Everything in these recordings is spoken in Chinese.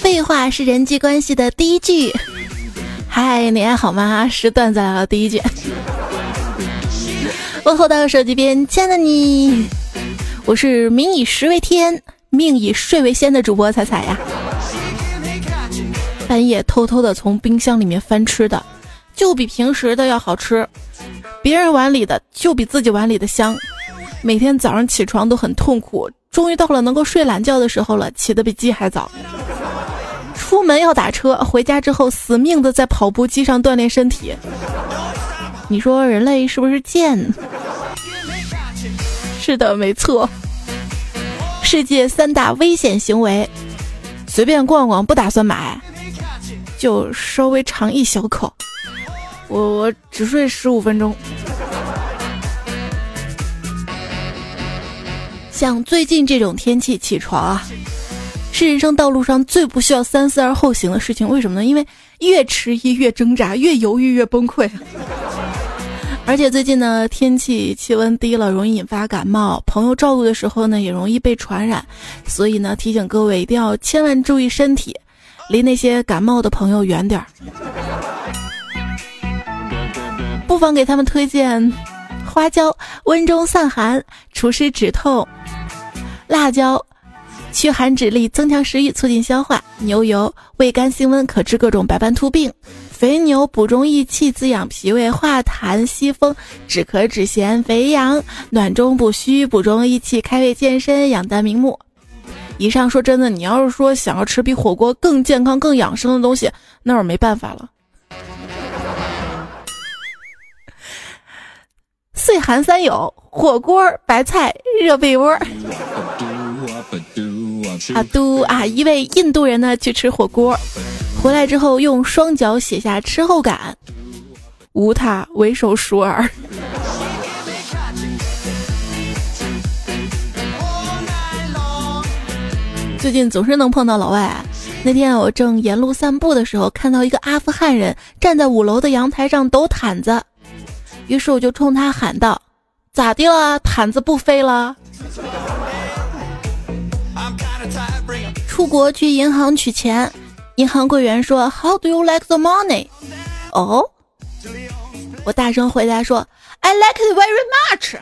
废话是人际关系的第一句。嗨，你还好吗？是段子来了第一句。问候到手机边，亲爱的你，我是民以食为天，命以睡为先的主播彩彩呀。半夜偷偷的从冰箱里面翻吃的，就比平时的要好吃；别人碗里的就比自己碗里的香。每天早上起床都很痛苦，终于到了能够睡懒觉的时候了，起得比鸡还早。出门要打车，回家之后死命的在跑步机上锻炼身体。你说人类是不是贱？是的，没错。世界三大危险行为，随便逛逛不打算买，就稍微尝一小口。我我只睡十五分钟。像最近这种天气起床啊，是人生道路上最不需要三思而后行的事情。为什么呢？因为越迟疑越挣扎，越犹豫越崩溃。而且最近呢，天气气温低了，容易引发感冒。朋友照顾的时候呢，也容易被传染。所以呢，提醒各位一定要千万注意身体，离那些感冒的朋友远点儿。不妨给他们推荐花椒，温中散寒，除湿止痛；辣椒，驱寒止痢，增强食欲，促进消化；牛油，味甘性温，可治各种白斑秃病。肥牛补中益气，滋养脾胃，化痰息风，止咳止涎；肥羊暖中补虚，补中益气，开胃健身，养肝明目。以上说真的，你要是说想要吃比火锅更健康、更养生的东西，那我没办法了。岁寒三友：火锅、白菜、热被窝。啊都啊！一位印度人呢去吃火锅。回来之后，用双脚写下吃后感，无他，唯手熟耳。最近总是能碰到老外。那天我正沿路散步的时候，看到一个阿富汗人站在五楼的阳台上抖毯子，于是我就冲他喊道：“咋的了？毯子不飞了？”出国去银行取钱。银行柜员说：“How do you like the money？” 哦，我大声回答说：“I like it very much。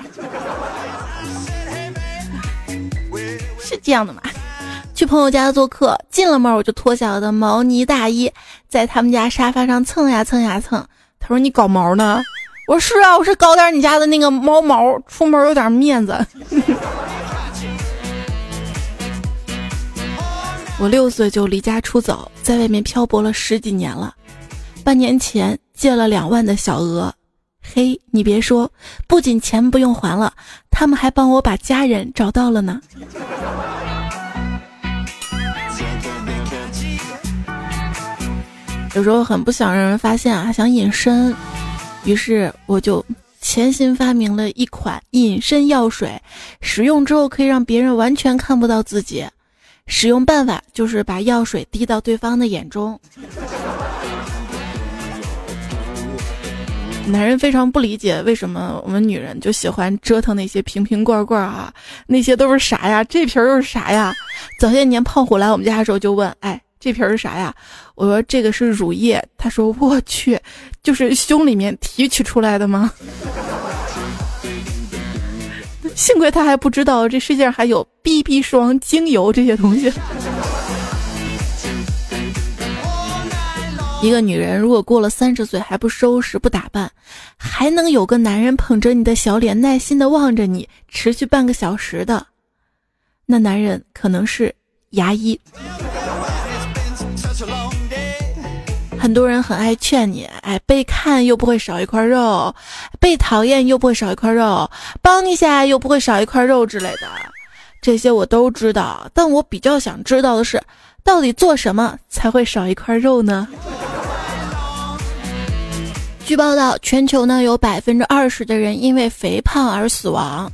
”是这样的吗？去朋友家做客，进了门我就脱下我的毛呢大衣，在他们家沙发上蹭呀蹭呀蹭。他说：“你搞毛呢？”我说：“是啊，我是搞点你家的那个猫毛，出门有点面子。”我六岁就离家出走，在外面漂泊了十几年了。半年前借了两万的小额，嘿，你别说，不仅钱不用还了，他们还帮我把家人找到了呢。有时候很不想让人发现啊，想隐身，于是我就潜心发明了一款隐身药水，使用之后可以让别人完全看不到自己。使用办法就是把药水滴到对方的眼中。男人非常不理解为什么我们女人就喜欢折腾那些瓶瓶罐罐啊，那些都是啥呀？这瓶又是啥呀？早些年胖虎来我们家的时候就问：“哎，这瓶是啥呀？”我说：“这个是乳液。”他说：“我去，就是胸里面提取出来的吗？”幸亏他还不知道这世界上还有 BB 霜、精油这些东西。一个女人如果过了三十岁还不收拾不打扮，还能有个男人捧着你的小脸耐心的望着你，持续半个小时的，那男人可能是牙医。很多人很爱劝你，哎，被看又不会少一块肉，被讨厌又不会少一块肉，帮一下又不会少一块肉之类的，这些我都知道。但我比较想知道的是，到底做什么才会少一块肉呢？据报道，全球呢有百分之二十的人因为肥胖而死亡，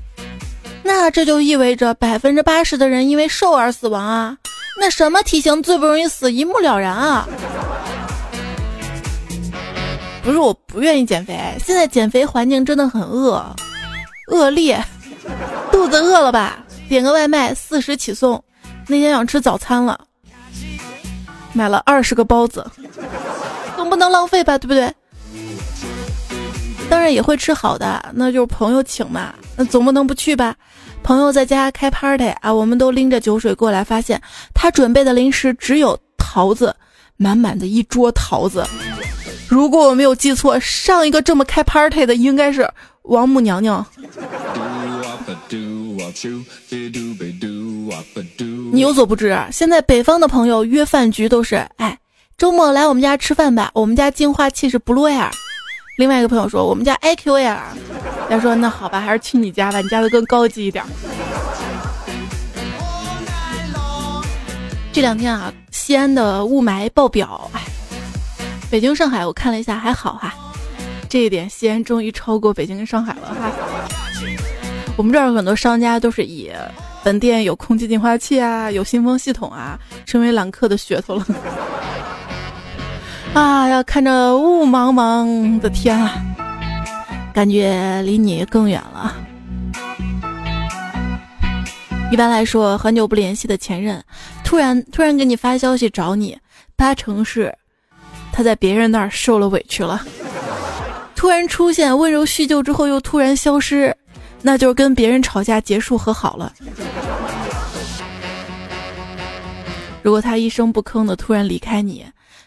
那这就意味着百分之八十的人因为瘦而死亡啊！那什么体型最不容易死？一目了然啊！不是我不愿意减肥，现在减肥环境真的很恶。恶劣，肚子饿了吧？点个外卖，四十起送。那天想吃早餐了，买了二十个包子，总不能浪费吧？对不对？当然也会吃好的，那就是朋友请嘛，那总不能不去吧？朋友在家开 party 啊，我们都拎着酒水过来，发现他准备的零食只有桃子，满满的一桌桃子。如果我没有记错，上一个这么开 party 的应该是王母娘娘。你有所不知，现在北方的朋友约饭局都是，哎，周末来我们家吃饭吧，我们家净化器是 Blue Air。另外一个朋友说，我们家 IQ Air。他说，那好吧，还是去你家吧，你家的更高级一点。这两天啊，西安的雾霾爆表，哎，北京、上海我看了一下还好哈，这一点西安终于超过北京跟上海了哈。我们这儿很多商家都是以本店有空气净化器啊，有新风系统啊，成为揽客的噱头了。啊，要看着雾茫茫的天啊，感觉离你更远了。一般来说，很久不联系的前任，突然突然给你发消息找你，八成是他在别人那儿受了委屈了。突然出现温柔叙旧之后又突然消失。那就是跟别人吵架结束和好了。如果他一声不吭的突然离开你，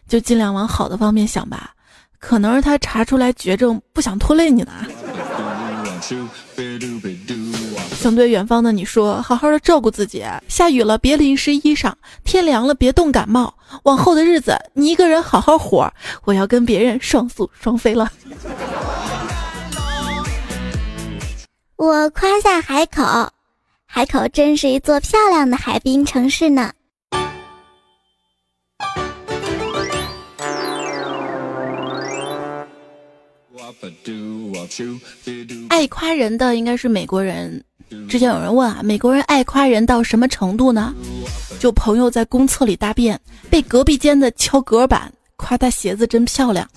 就尽量往好的方面想吧。可能是他查出来绝症，不想拖累你呢。想对远方的你说，好好的照顾自己。下雨了别淋湿衣裳，天凉了别冻感冒。往后的日子，你一个人好好活。我要跟别人双宿双飞了。我夸下海口，海口真是一座漂亮的海滨城市呢。爱夸人的应该是美国人。之前有人问啊，美国人爱夸人到什么程度呢？就朋友在公厕里大便，被隔壁间的敲隔板，夸他鞋子真漂亮。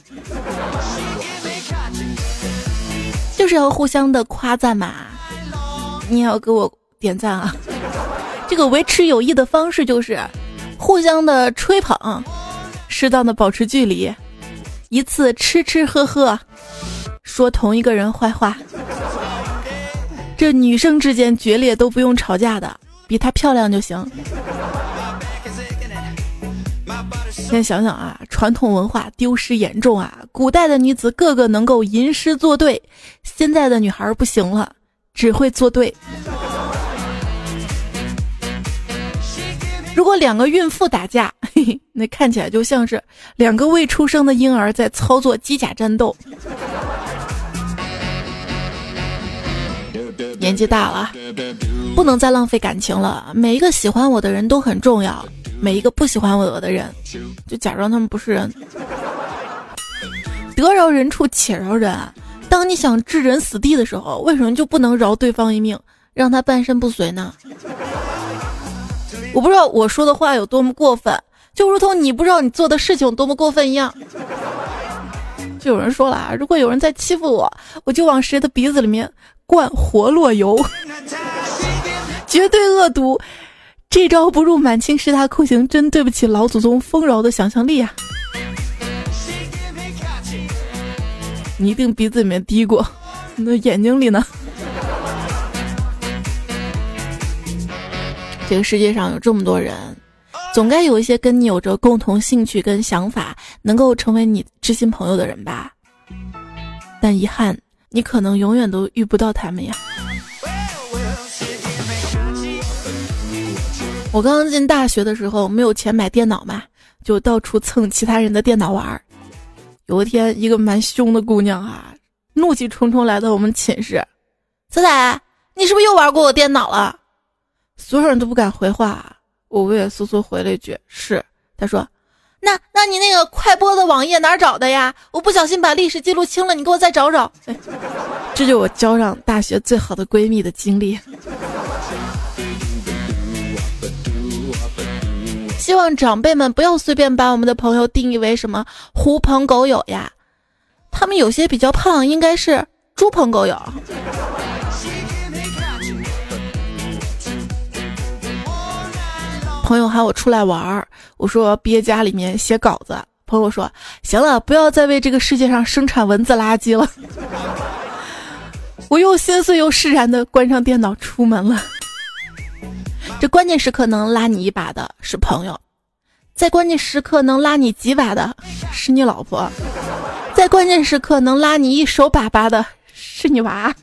就是要互相的夸赞嘛，你也要给我点赞啊！这个维持友谊的方式就是互相的吹捧，适当的保持距离，一次吃吃喝喝，说同一个人坏话。这女生之间决裂都不用吵架的，比她漂亮就行。先想想啊，传统文化丢失严重啊！古代的女子个个能够吟诗作对，现在的女孩不行了，只会作对。如果两个孕妇打架，嘿嘿，那看起来就像是两个未出生的婴儿在操作机甲战斗。年纪大了，不能再浪费感情了。每一个喜欢我的人都很重要。每一个不喜欢我的人，就假装他们不是人。得饶人处且饶人。当你想置人死地的时候，为什么就不能饶对方一命，让他半身不遂呢？我不知道我说的话有多么过分，就如同你不知道你做的事情有多么过分一样。就有人说了啊，如果有人在欺负我，我就往谁的鼻子里面灌活络油，绝对恶毒。这招不入满清十大酷刑，真对不起老祖宗丰饶的想象力啊！你一定鼻子里面滴过，那眼睛里呢？这个世界上有这么多人，总该有一些跟你有着共同兴趣跟想法，能够成为你知心朋友的人吧？但遗憾，你可能永远都遇不到他们呀。我刚刚进大学的时候没有钱买电脑嘛，就到处蹭其他人的电脑玩儿。有一天，一个蛮凶的姑娘啊，怒气冲冲来到我们寝室：“彩彩，你是不是又玩过我电脑了？”所有人都不敢回话，我畏畏缩缩回了一句：“是。”她说：“那那你那个快播的网页哪找的呀？我不小心把历史记录清了，你给我再找找。”这就我交上大学最好的闺蜜的经历。希望长辈们不要随便把我们的朋友定义为什么狐朋狗友呀，他们有些比较胖，应该是猪朋狗友。朋友喊我出来玩儿，我说憋家里面写稿子。朋友说：“行了，不要再为这个世界上生产文字垃圾了。” 我又心碎又释然的关上电脑出门了。这关键时刻能拉你一把的是朋友，在关键时刻能拉你几把的是你老婆，在关键时刻能拉你一手把把的是你娃。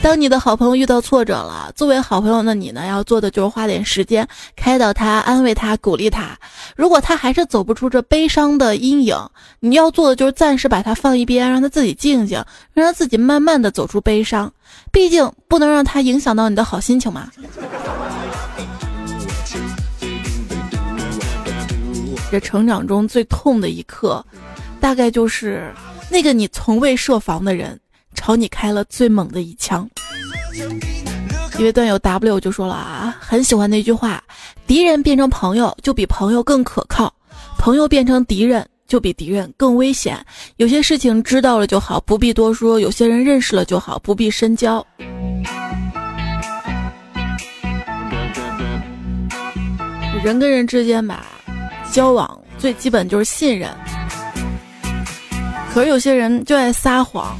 当你的好朋友遇到挫折了，作为好朋友的你呢，要做的就是花点时间开导他、安慰他、鼓励他。如果他还是走不出这悲伤的阴影，你要做的就是暂时把他放一边，让他自己静静，让他自己慢慢的走出悲伤。毕竟不能让他影响到你的好心情嘛。这成长中最痛的一刻，大概就是那个你从未设防的人。朝你开了最猛的一枪。一位段友 W 就说了啊，很喜欢那句话：敌人变成朋友就比朋友更可靠，朋友变成敌人就比敌人更危险。有些事情知道了就好，不必多说；有些人认识了就好，不必深交。人跟人之间吧，交往最基本就是信任。可是有些人就爱撒谎。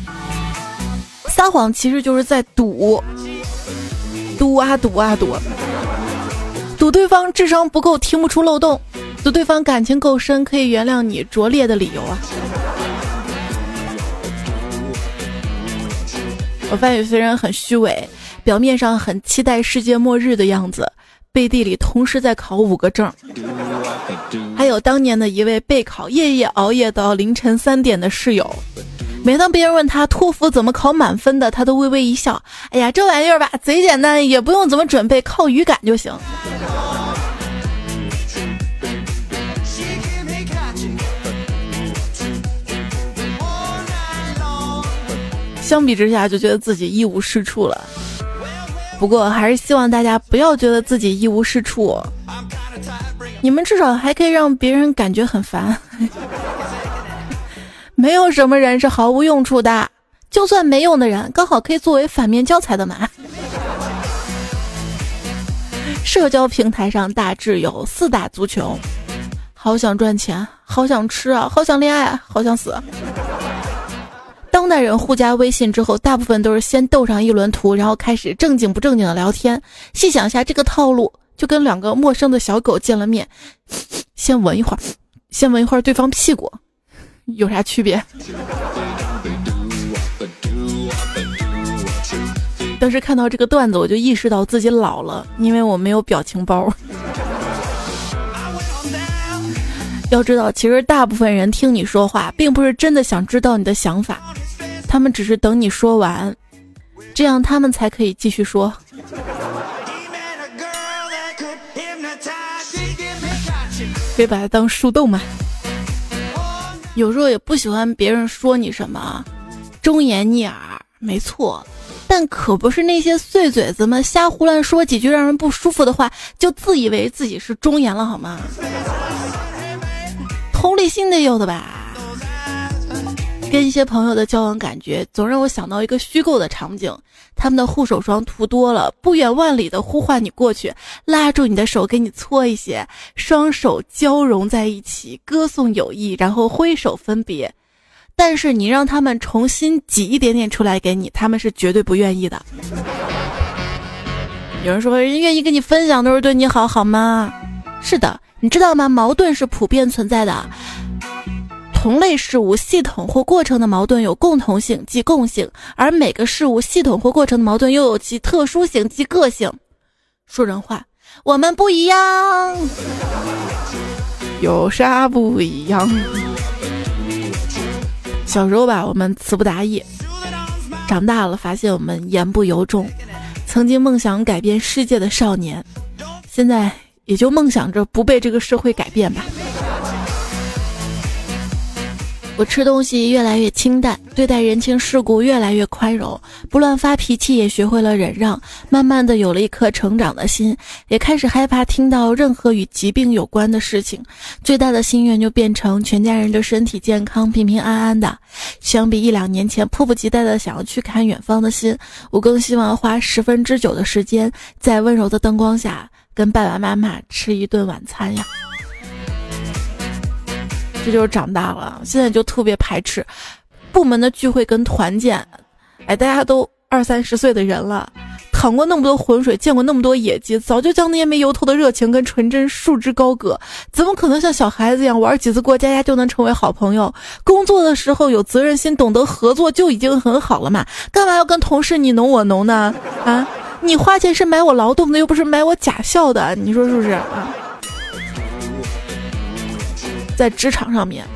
撒谎其实就是在赌，赌啊赌啊赌，赌对方智商不够听不出漏洞，赌对方感情够深可以原谅你拙劣的理由啊！我发现有些人很虚伪，表面上很期待世界末日的样子，背地里同时在考五个证。还有当年的一位备考夜夜熬夜到凌晨三点的室友。每当别人问他托福怎么考满分的，他都微微一笑。哎呀，这玩意儿吧，贼简单，也不用怎么准备，靠语感就行。相比之下，就觉得自己一无是处了。不过，还是希望大家不要觉得自己一无是处，你们至少还可以让别人感觉很烦。没有什么人是毫无用处的，就算没用的人，刚好可以作为反面教材的嘛。社交平台上大致有四大足球：好想赚钱，好想吃啊，好想恋爱，好想死。当代人互加微信之后，大部分都是先斗上一轮图，然后开始正经不正经的聊天。细想一下这个套路，就跟两个陌生的小狗见了面，先闻一会儿，先闻一会儿对方屁股。有啥区别？当时看到这个段子，我就意识到自己老了，因为我没有表情包。要知道，其实大部分人听你说话，并不是真的想知道你的想法，他们只是等你说完，这样他们才可以继续说。可以把它当树洞嘛。有时候也不喜欢别人说你什么，忠言逆耳，没错，但可不是那些碎嘴子们瞎胡乱说几句让人不舒服的话，就自以为自己是忠言了，好吗？同理心得有的吧。跟一些朋友的交往，感觉总让我想到一个虚构的场景：他们的护手霜涂多了，不远万里的呼唤你过去，拉住你的手给你搓一些，双手交融在一起，歌颂友谊，然后挥手分别。但是你让他们重新挤一点点出来给你，他们是绝对不愿意的。有人说，人愿意跟你分享都是对你好，好吗？是的，你知道吗？矛盾是普遍存在的。同类事物系统或过程的矛盾有共同性，即共性；而每个事物系统或过程的矛盾又有其特殊性，即个性。说人话，我们不一样，有啥不一样？小时候吧，我们词不达意；长大了，发现我们言不由衷。曾经梦想改变世界的少年，现在也就梦想着不被这个社会改变吧。我吃东西越来越清淡，对待人情世故越来越宽容，不乱发脾气，也学会了忍让。慢慢的有了一颗成长的心，也开始害怕听到任何与疾病有关的事情。最大的心愿就变成全家人的身体健康、平平安安的。相比一两年前迫不及待的想要去看远方的心，我更希望花十分之九的时间，在温柔的灯光下跟爸爸妈妈吃一顿晚餐呀。这就是长大了，现在就特别排斥部门的聚会跟团建。哎，大家都二三十岁的人了，淌过那么多浑水，见过那么多野鸡，早就将那些没由头的热情跟纯真束之高阁。怎么可能像小孩子一样玩几次过家家就能成为好朋友？工作的时候有责任心，懂得合作就已经很好了嘛？干嘛要跟同事你侬我侬呢？啊，你花钱是买我劳动的，又不是买我假笑的，你说是不是啊？在职场上面，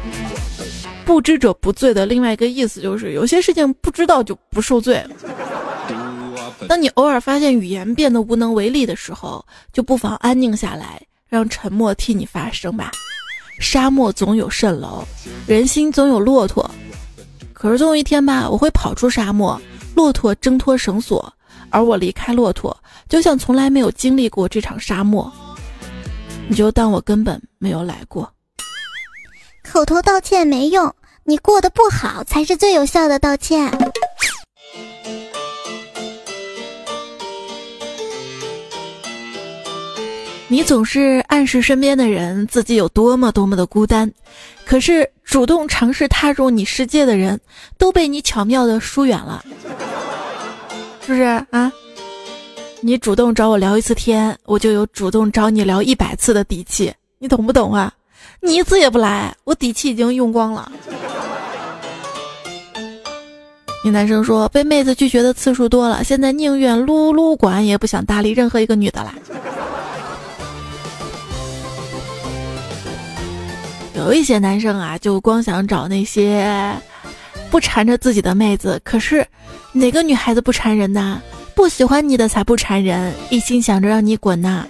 不知者不罪的另外一个意思就是，有些事情不知道就不受罪。当你偶尔发现语言变得无能为力的时候，就不妨安静下来，让沉默替你发声吧。沙漠总有蜃楼，人心总有骆驼。可是总有一天吧，我会跑出沙漠，骆驼挣脱绳索，而我离开骆驼，就像从来没有经历过这场沙漠。你就当我根本没有来过。口头道歉没用，你过得不好才是最有效的道歉。你总是暗示身边的人自己有多么多么的孤单，可是主动尝试踏入你世界的人都被你巧妙的疏远了，是不是啊？你主动找我聊一次天，我就有主动找你聊一百次的底气，你懂不懂啊？你一次也不来，我底气已经用光了。那男生说被妹子拒绝的次数多了，现在宁愿撸撸管也不想搭理任何一个女的啦。有一些男生啊，就光想找那些不缠着自己的妹子，可是哪个女孩子不缠人呢？不喜欢你的才不缠人，一心想着让你滚呢。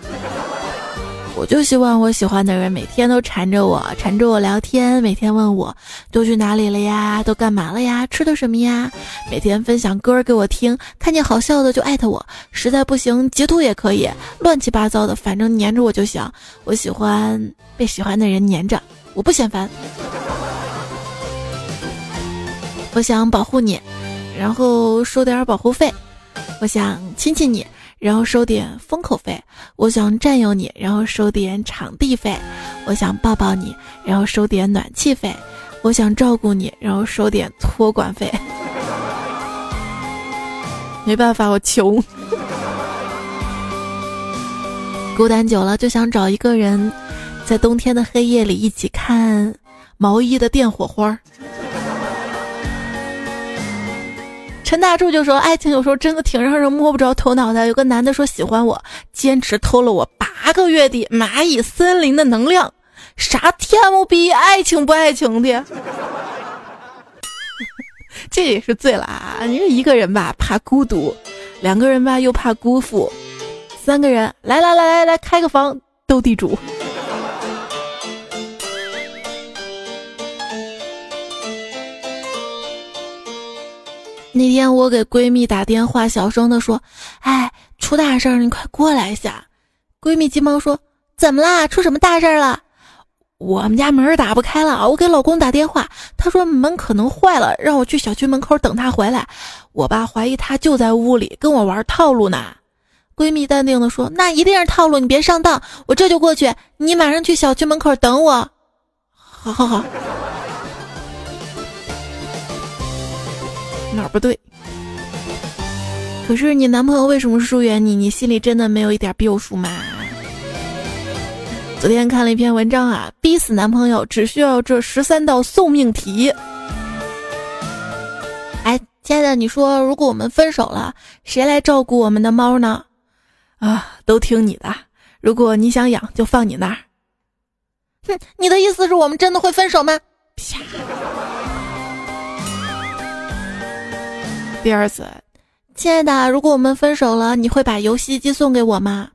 我就希望我喜欢的人每天都缠着我，缠着我聊天，每天问我都去哪里了呀，都干嘛了呀，吃的什么呀，每天分享歌给我听，看见好笑的就艾特我，实在不行截图也可以，乱七八糟的，反正黏着我就行。我喜欢被喜欢的人黏着，我不嫌烦。我想保护你，然后收点保护费。我想亲亲你。然后收点封口费，我想占有你，然后收点场地费；我想抱抱你，然后收点暖气费；我想照顾你，然后收点托管费。没办法，我穷。孤单久了，就想找一个人，在冬天的黑夜里一起看毛衣的电火花。陈大柱就说：“爱情有时候真的挺让人摸不着头脑的。有个男的说喜欢我，坚持偷了我八个月的蚂蚁森林的能量，啥天不比爱情不爱情的？这也是醉了啊！你说一个人吧怕孤独，两个人吧又怕辜负，三个人来来来来来开个房斗地主。”那天我给闺蜜打电话，小声的说：“哎，出大事儿，你快过来一下。”闺蜜急忙说：“怎么啦？出什么大事儿了？”我们家门打不开了，我给老公打电话，他说门可能坏了，让我去小区门口等他回来。我爸怀疑他就在屋里跟我玩套路呢。闺蜜淡定的说：“那一定是套路，你别上当，我这就过去，你马上去小区门口等我。”好好好。哪儿不对？可是你男朋友为什么疏远你？你心里真的没有一点逼数吗？昨天看了一篇文章啊，逼死男朋友只需要这十三道送命题。哎，亲爱的，你说如果我们分手了，谁来照顾我们的猫呢？啊，都听你的。如果你想养，就放你那儿。哼，你的意思是我们真的会分手吗？啪。第二次，亲爱的，如果我们分手了，你会把游戏机送给我吗？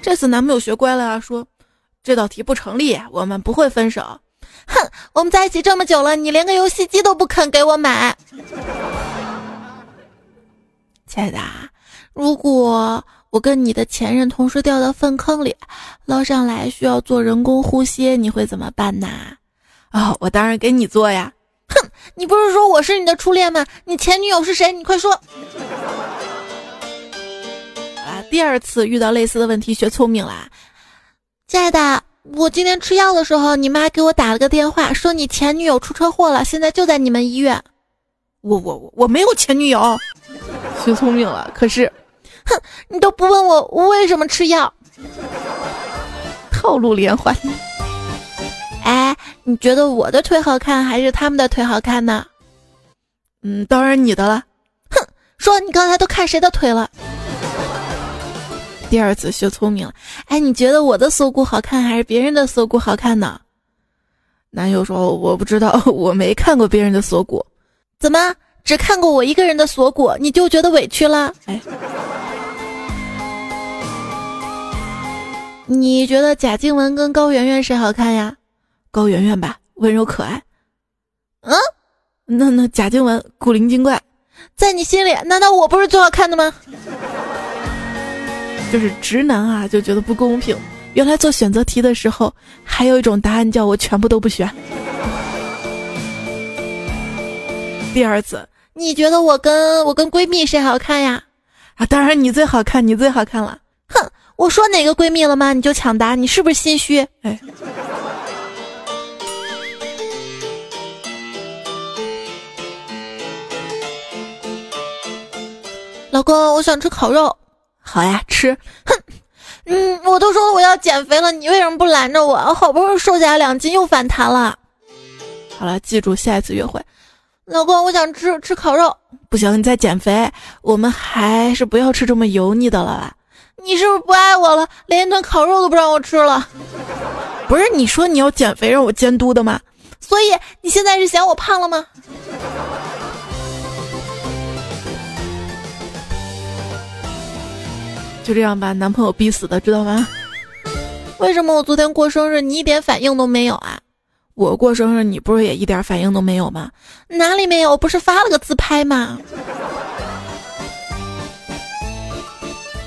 这次男朋友学乖了啊，说这道题不成立，我们不会分手。哼，我们在一起这么久了，你连个游戏机都不肯给我买。亲爱的，如果我跟你的前任同时掉到粪坑里，捞上来需要做人工呼吸，你会怎么办呢？啊，我当然给你做呀。哼，你不是说我是你的初恋吗？你前女友是谁？你快说。啊，第二次遇到类似的问题，学聪明啦，亲爱的。我今天吃药的时候，你妈给我打了个电话，说你前女友出车祸了，现在就在你们医院。我我我我没有前女友，学聪明了。可是，哼，你都不问我我为什么吃药，套路连环。你觉得我的腿好看还是他们的腿好看呢？嗯，当然你的了。哼，说你刚才都看谁的腿了？第二次学聪明了，哎，你觉得我的锁骨好看还是别人的锁骨好看呢？男友说：“我不知道，我没看过别人的锁骨，怎么只看过我一个人的锁骨，你就觉得委屈了？”哎，你觉得贾静雯跟高圆圆谁好看呀？高圆圆吧，温柔可爱。嗯，那那贾静雯古灵精怪，在你心里难道我不是最好看的吗？就是直男啊，就觉得不公平。原来做选择题的时候，还有一种答案叫我全部都不选。第二次，你觉得我跟我跟闺蜜谁好看呀？啊，当然你最好看，你最好看了。哼，我说哪个闺蜜了吗？你就抢答，你是不是心虚？哎。老公，我想吃烤肉。好呀，吃。哼，嗯，我都说我要减肥了，你为什么不拦着我？我好不容易瘦下来两斤，又反弹了。好了，记住下一次约会。老公，我想吃吃烤肉。不行，你在减肥，我们还是不要吃这么油腻的了吧？你是不是不爱我了？连一顿烤肉都不让我吃了？不是你说你要减肥让我监督的吗？所以你现在是嫌我胖了吗？就这样把男朋友逼死的，知道吗？为什么我昨天过生日你一点反应都没有啊？我过生日你不是也一点反应都没有吗？哪里没有？我不是发了个自拍吗？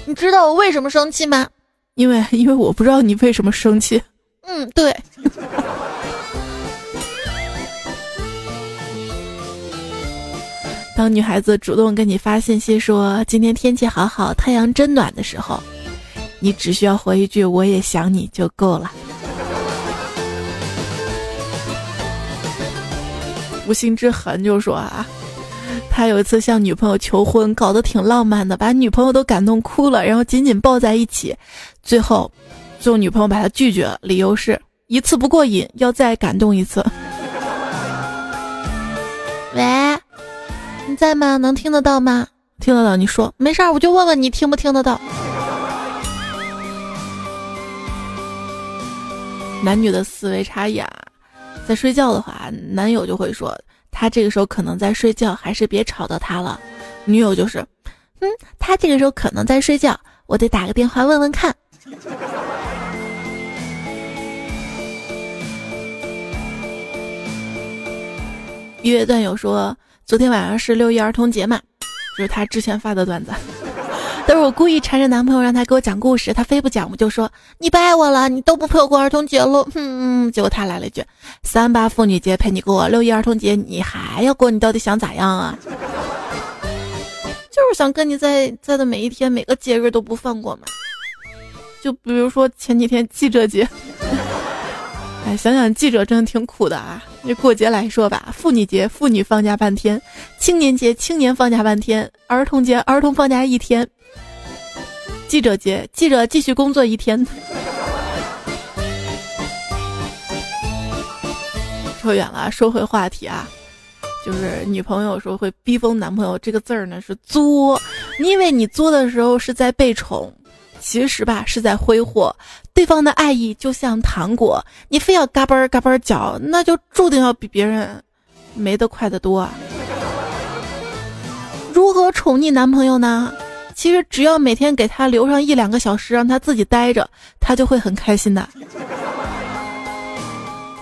你知道我为什么生气吗？因为因为我不知道你为什么生气。嗯，对。当女孩子主动跟你发信息说今天天气好好，太阳真暖的时候，你只需要回一句“我也想你”就够了。无心之痕就说啊，他有一次向女朋友求婚，搞得挺浪漫的，把女朋友都感动哭了，然后紧紧抱在一起，最后，最后女朋友把他拒绝了，理由是一次不过瘾，要再感动一次。你在吗？能听得到吗？听得到。你说没事儿，我就问问你听不听得到。男女的思维差异啊，在睡觉的话，男友就会说他这个时候可能在睡觉，还是别吵到他了。女友就是，嗯，他这个时候可能在睡觉，我得打个电话问问看。音乐段友说。昨天晚上是六一儿童节嘛，就是他之前发的段子，都是我故意缠着男朋友让他给我讲故事，他非不讲，我就说你不爱我了，你都不陪我过儿童节了，嗯，结果他来了一句三八妇女节陪你过，六一儿童节你还要过，你到底想咋样啊？就是想跟你在在的每一天每个节日都不放过嘛，就比如说前几天记者节。哎，想想记者真的挺苦的啊！这过节来说吧，妇女节妇女放假半天，青年节青年放假半天，儿童节儿童放假一天，记者节记者继续工作一天。扯远了，说回话题啊，就是女朋友说会逼疯男朋友，这个字儿呢是作，你以为你作的时候是在被宠。其实吧，是在挥霍对方的爱意，就像糖果，你非要嘎嘣嘎嘣嚼，那就注定要比别人没得快得多啊！如何宠溺男朋友呢？其实只要每天给他留上一两个小时，让他自己待着，他就会很开心的。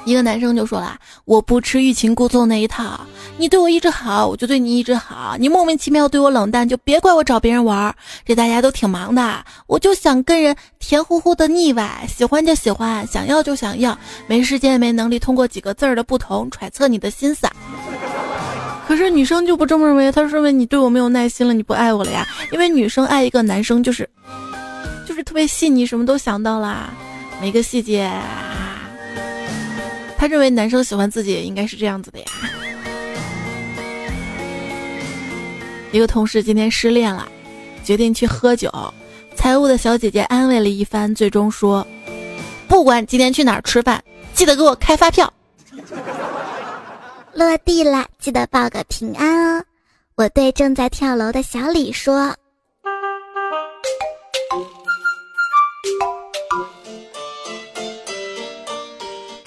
一个男生就说了：“我不吃欲擒故纵那一套，你对我一直好，我就对你一直好。你莫名其妙对我冷淡，就别怪我找别人玩。这大家都挺忙的，我就想跟人甜乎乎的腻歪，喜欢就喜欢，想要就想要，没时间没能力通过几个字儿的不同揣测你的心思。可是女生就不这么认为，她认为你对我没有耐心了，你不爱我了呀？因为女生爱一个男生就是，就是特别细腻，什么都想到啦，每个细节。”他认为男生喜欢自己也应该是这样子的呀。一个同事今天失恋了，决定去喝酒。财务的小姐姐安慰了一番，最终说：“不管今天去哪儿吃饭，记得给我开发票。”落地了，记得报个平安哦。我对正在跳楼的小李说。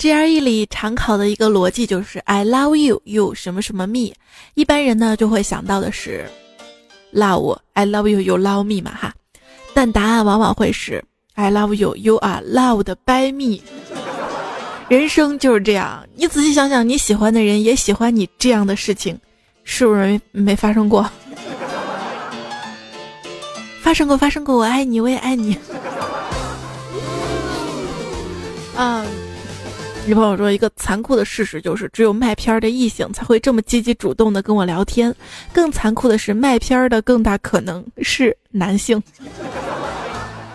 GRE 里常考的一个逻辑就是 I love you, you 什么什么 me。一般人呢就会想到的是 love I love you, you love me 嘛哈。但答案往往会是 I love you, you are loved by me。人生就是这样，你仔细想想，你喜欢的人也喜欢你这样的事情，是不是没没发生过？发生过，发生过，我爱你，我也爱你。嗯。女朋友说：“一个残酷的事实就是，只有卖片儿的异性才会这么积极主动的跟我聊天。更残酷的是，卖片儿的更大可能是男性。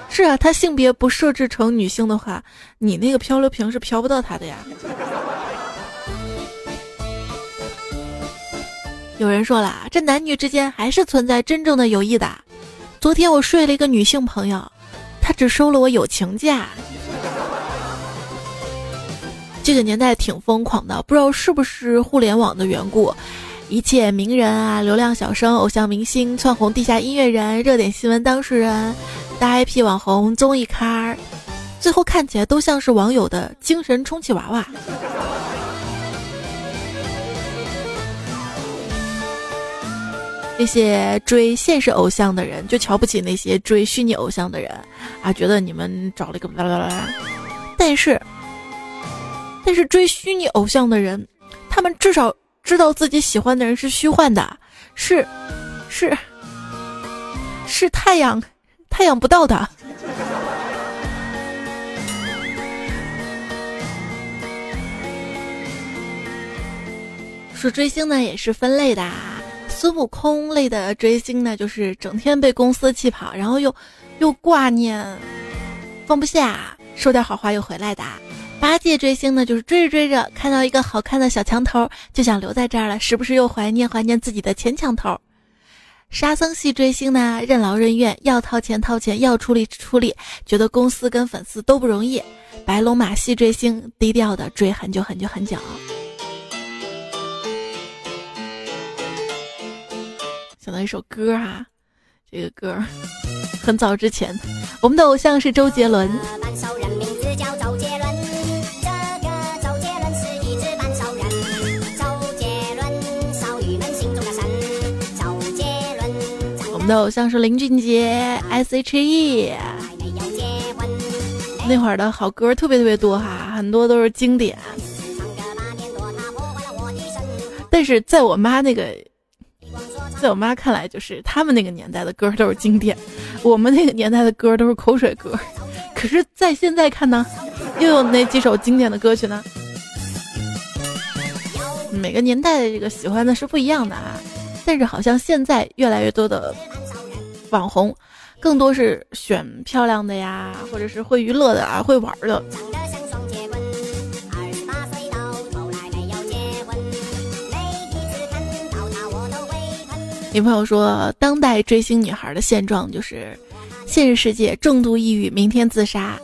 是啊，他性别不设置成女性的话，你那个漂流瓶是漂不到他的呀。”有人说了，这男女之间还是存在真正的友谊的。昨天我睡了一个女性朋友，她只收了我友情价。这个年代挺疯狂的，不知道是不是互联网的缘故，一切名人啊、流量小生、偶像明星、窜红地下音乐人、热点新闻当事人、大 IP 网红、综艺咖，最后看起来都像是网友的精神充气娃娃。那些追现实偶像的人就瞧不起那些追虚拟偶像的人啊，觉得你们找了一个啦啦啦，但是。但是追虚拟偶像的人，他们至少知道自己喜欢的人是虚幻的，是，是，是太阳，太阳不到的。说追星呢也是分类的，孙悟空类的追星呢，就是整天被公司气跑，然后又又挂念，放不下，说点好话又回来的。八戒追星呢，就是追着追着看到一个好看的小墙头，就想留在这儿了，时不时又怀念怀念自己的前墙头。沙僧系追星呢，任劳任怨，要掏钱掏钱，要出力出力，觉得公司跟粉丝都不容易。白龙马系追星，低调的追很久很久很久。想到一首歌哈，这个歌很早之前，我们的偶像是周杰伦。的偶像是林俊杰，S.H.E。那会儿的好歌特别特别多哈，很多都是经典。但是在我妈那个，在我妈看来，就是他们那个年代的歌都是经典，我们那个年代的歌都是口水歌。可是，在现在看呢，又有那几首经典的歌曲呢。每个年代的这个喜欢的是不一样的啊。但是好像现在越来越多的网红，更多是选漂亮的呀，或者是会娱乐的啊，会玩的。女朋友说，当代追星女孩的现状就是，现实世界重度抑郁，明天自杀；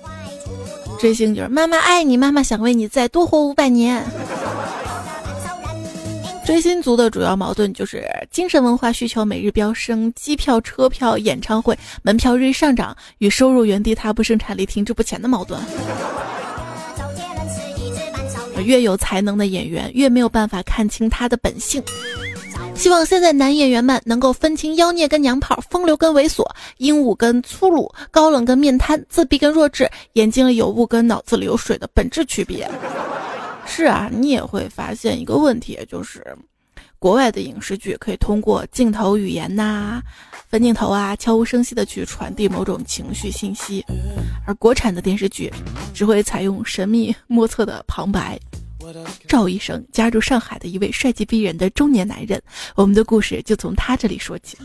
追星就是妈妈爱你，妈妈想为你再多活五百年。追星族的主要矛盾就是精神文化需求每日飙升，机票、车票、演唱会门票日益上涨，与收入原地踏步、生产力停滞不前的矛盾。越有才能的演员，越没有办法看清他的本性。希望现在男演员们能够分清妖孽跟娘炮，风流跟猥琐，鹦鹉跟粗鲁，高冷跟面瘫，自闭跟弱智，眼睛里有雾跟脑子里有水的本质区别。是啊，你也会发现一个问题，就是国外的影视剧可以通过镜头语言呐、分镜头啊，悄无声息的去传递某种情绪信息，而国产的电视剧只会采用神秘莫测的旁白。赵医生加入上海的一位帅气逼人的中年男人，我们的故事就从他这里说起。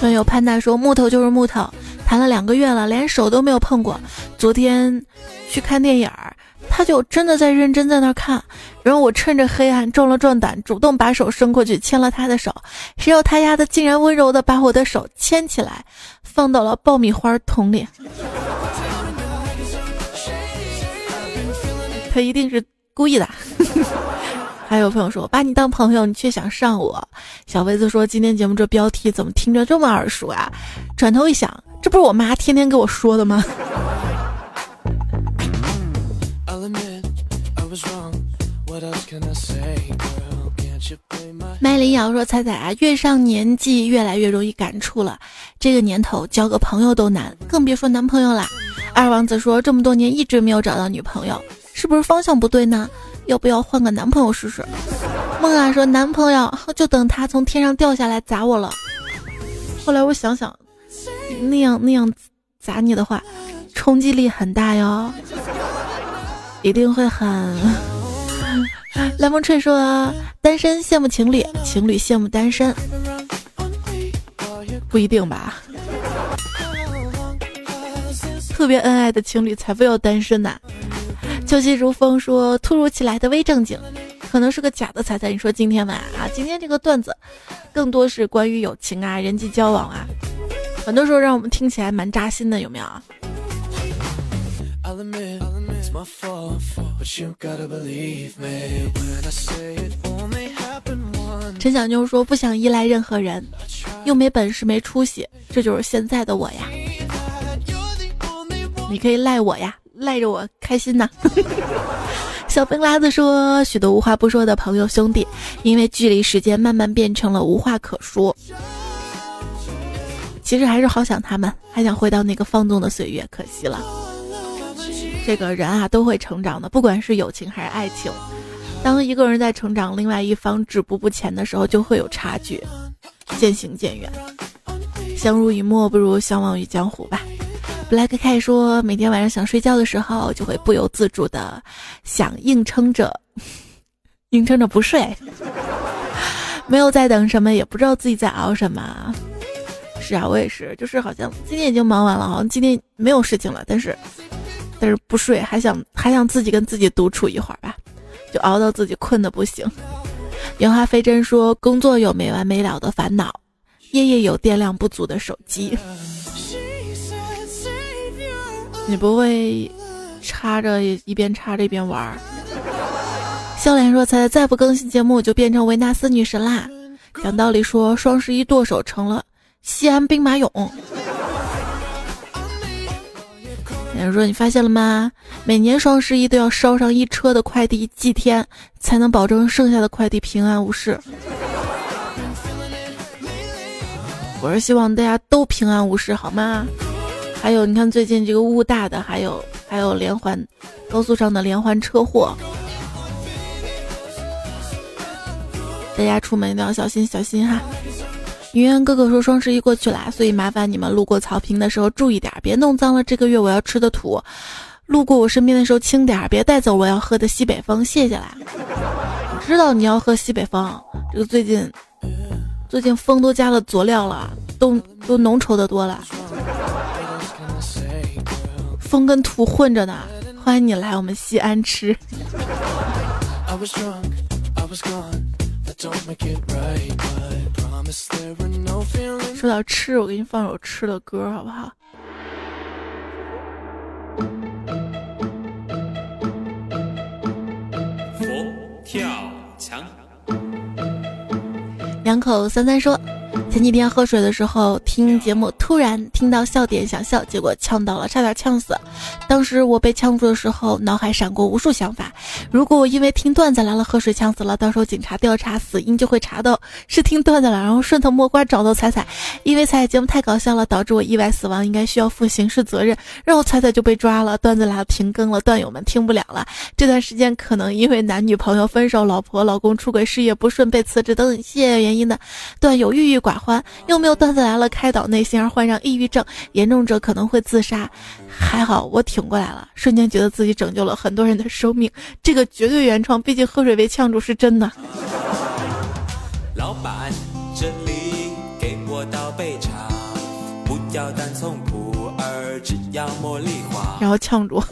朋友潘大说：“木头就是木头，谈了两个月了，连手都没有碰过。昨天去看电影儿，他就真的在认真在那儿看。然后我趁着黑暗壮了壮胆，主动把手伸过去牵了他的手，谁料他丫的竟然温柔的把我的手牵起来，放到了爆米花桶里。”他一定是故意的。还有朋友说：“我把你当朋友，你却想上我。”小薇子说：“今天节目这标题怎么听着这么耳熟啊？”转头一想，这不是我妈天天给我说的吗？麦林瑶说：“彩彩啊，越上年纪越来越容易感触了。这个年头交个朋友都难，更别说男朋友啦。”二王子说：“这么多年一直没有找到女朋友。”是不是方向不对呢？要不要换个男朋友试试？梦啊说男朋友就等他从天上掉下来砸我了。后来我想想，那样那样砸你的话，冲击力很大哟，一定会很。蓝风吹说单身羡慕情侣，情侣羡慕单身，不一定吧？特别恩爱的情侣才不要单身呐。秋气如风说：“突如其来的微正经，可能是个假的彩彩。你说今天晚啊，今天这个段子，更多是关于友情啊、人际交往啊，很多时候让我们听起来蛮扎心的，有没有啊？”陈小妞说：“不想依赖任何人，又没本事、没出息，这就是现在的我呀。你可以赖我呀。”赖着我开心呐！小冰拉子说，许多无话不说的朋友兄弟，因为距离时间慢慢变成了无话可说。其实还是好想他们，还想回到那个放纵的岁月，可惜了。这个人啊，都会成长的，不管是友情还是爱情。当一个人在成长，另外一方止步不前的时候，就会有差距，渐行渐远。相濡以沫不如相忘于江湖吧。Black K 说，每天晚上想睡觉的时候，就会不由自主的想硬撑着，硬撑着不睡，没有在等什么，也不知道自己在熬什么。是啊，我也是，就是好像今天已经忙完了，好像今天没有事情了，但是但是不睡，还想还想自己跟自己独处一会儿吧，就熬到自己困的不行。烟花飞针说，工作有没完没了的烦恼，夜夜有电量不足的手机。你不会插着一边插着一边玩儿？笑脸说：“才再不更新节目，就变成维纳斯女神啦。”讲道理说，双十一剁手成了西安兵马俑。有人说：“你发现了吗？每年双十一都要烧上一车的快递祭天，才能保证剩下的快递平安无事。”我是希望大家都平安无事，好吗？还有，你看最近这个雾大的，还有还有连环高速上的连环车祸，大家出门一定要小心小心哈。云渊哥哥说双十一过去了，所以麻烦你们路过草坪的时候注意点，别弄脏了这个月我要吃的土。路过我身边的时候轻点，别带走我要喝的西北风，谢谢啦。知道你要喝西北风，这个最近最近风都加了佐料了，都都浓稠的多了。风跟土混着呢，欢迎你来我们西安吃。说到吃，我给你放首吃的歌，好不好？佛跳墙。两口三三说。前几天喝水的时候听节目，突然听到笑点想笑，结果呛到了，差点呛死。当时我被呛住的时候，脑海闪过无数想法：如果我因为听段子来了喝水呛死了，到时候警察调查死因就会查到是听段子了，然后顺藤摸瓜找到彩彩。因为彩彩节目太搞笑了，导致我意外死亡，应该需要负刑事责任，然后彩彩就被抓了，段子来了停更了，段友们听不了了。这段时间可能因为男女朋友分手、老婆老公出轨、事业不顺被辞职等一系列原因的段友郁郁寡欢，又没有段子来了开导内心而患上抑郁症，严重者可能会自杀。还好我挺过来了，瞬间觉得自己拯救了很多人的生命，这个绝对原创，毕竟喝水被呛住是真的。老板，这里给我倒杯茶，不要单从普洱，只要茉莉花。然后呛住。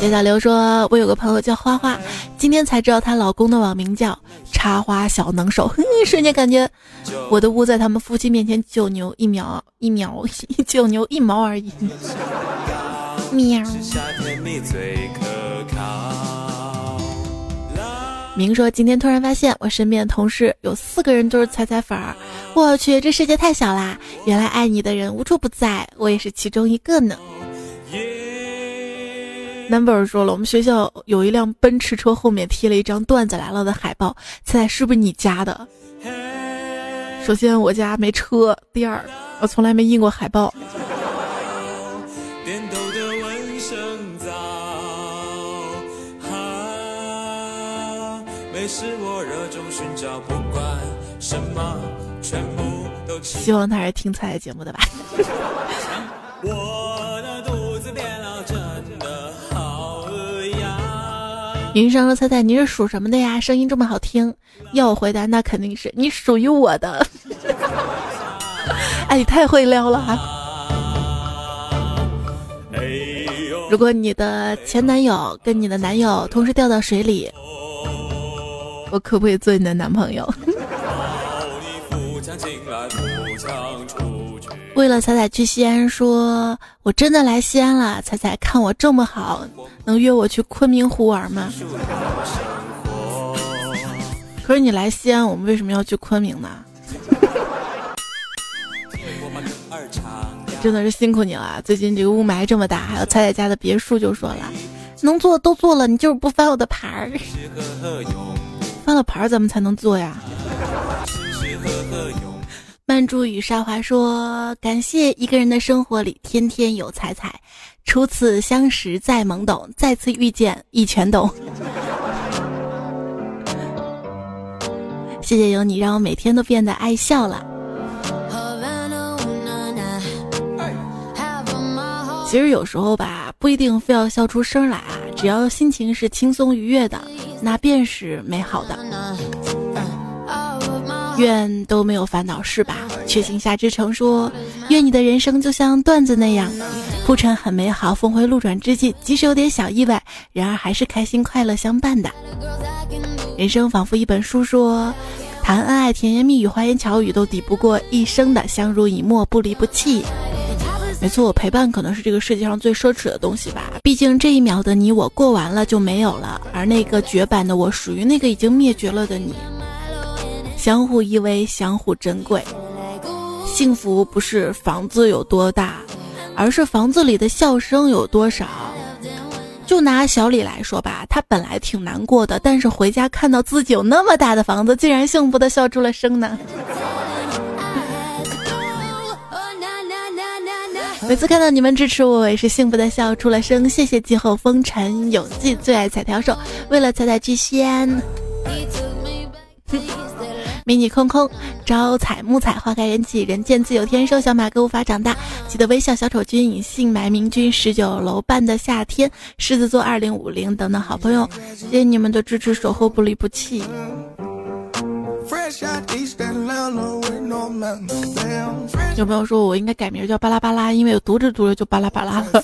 叶小刘说：“我有个朋友叫花花，今天才知道她老公的网名叫插花小能手。瞬间感觉我的屋在他们夫妻面前九牛一毛，一秒九牛一毛而已。”喵。明说：“今天突然发现我身边的同事有四个人都是彩彩粉儿，我去，这世界太小啦！原来爱你的人无处不在，我也是其中一个呢。” Number 说了，我们学校有一辆奔驰车，后面贴了一张段子来了的海报，猜猜是不是你家的？首先我家没车，第二我从来没印过海报。希望他是听彩节目的吧。云生说：“猜猜你是属什么的呀？声音这么好听。”要我回答，那肯定是你属于我的。哎，你太会撩了哈！如果你的前男友跟你的男友同时掉到水里，我可不可以做你的男朋友？为了彩彩去西安，说我真的来西安了。彩彩看我这么好，能约我去昆明湖玩吗？可是你来西安，我们为什么要去昆明呢？真的是辛苦你了。最近这个雾霾这么大，还有彩彩家的别墅就说了，能做都做了，你就是不翻我的牌儿。翻了牌儿咱们才能做呀。曼珠与沙华说：“感谢一个人的生活里天天有彩彩，初次相识再懵懂，再次遇见一全懂。谢谢有你，让我每天都变得爱笑了。其实有时候吧，不一定非要笑出声来啊，只要心情是轻松愉悦的，那便是美好的。”愿都没有烦恼是吧？却行夏之城说：愿你的人生就像段子那样，铺陈很美好，峰回路转之际，即使有点小意外，然而还是开心快乐相伴的。人生仿佛一本书，说谈恩爱、甜言蜜语、花言巧语都抵不过一生的相濡以沫、不离不弃。没错，陪伴可能是这个世界上最奢侈的东西吧。毕竟这一秒的你我过完了就没有了，而那个绝版的我，属于那个已经灭绝了的你。相互依偎，相互珍贵。幸福不是房子有多大，而是房子里的笑声有多少。就拿小李来说吧，他本来挺难过的，但是回家看到自己有那么大的房子，竟然幸福的笑出了声呢。每次看到你们支持我，也是幸福的笑出了声。谢谢季后风尘永记最爱彩条手，为了彩彩巨仙。迷你空空，招财木彩花开人起，人见自有天收。小马哥无法长大，记得微笑。小丑君隐姓埋名君，十九楼半的夏天，狮子座二零五零等等好朋友，谢谢你们的支持，守候不离不弃。有朋友说我应该改名叫巴拉巴拉，因为我读着读着就巴拉巴拉了。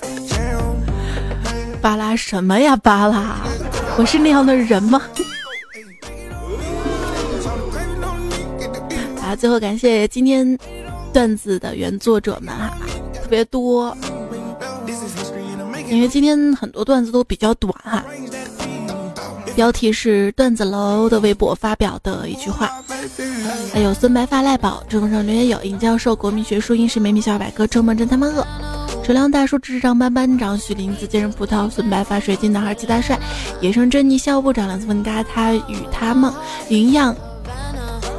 巴拉什么呀？巴拉，我是那样的人吗？最后感谢今天段子的原作者们哈，特别多，因为今天很多段子都比较短哈。标题是段子楼的微博发表的一句话。还有孙白发赖宝，知乎上留言有尹教授，国民学术英式美米小百科，周梦真他妈饿，水量大叔智障班班长，许林子接人葡萄，孙白发水晶男孩鸡大帅，野生珍妮校部长两次问嘎他与他梦云养。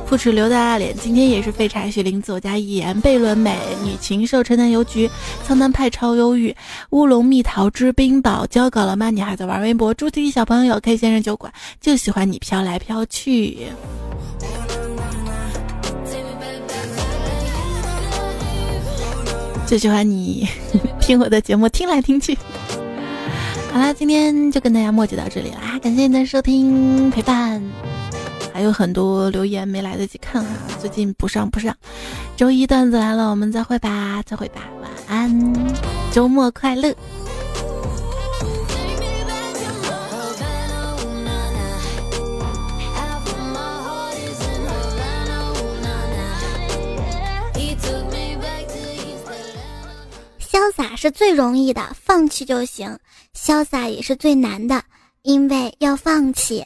富齿刘大大脸，今天也是废柴。雪玲子，我家一言悖论美女禽兽，城南邮局，苍南派超忧郁，乌龙蜜桃之冰宝，交稿了吗？你还在玩微博？朱迪小朋友，K 先生酒馆，就喜欢你飘来飘去，就喜欢你 听我的节目听来听去。好啦，今天就跟大家墨迹到这里啦，感谢你的收听陪伴。还有很多留言没来得及看哈，最近不上不上。周一段子来了，我们再会吧，再会吧，晚安，周末快乐。潇洒是最容易的，放弃就行；潇洒也是最难的，因为要放弃。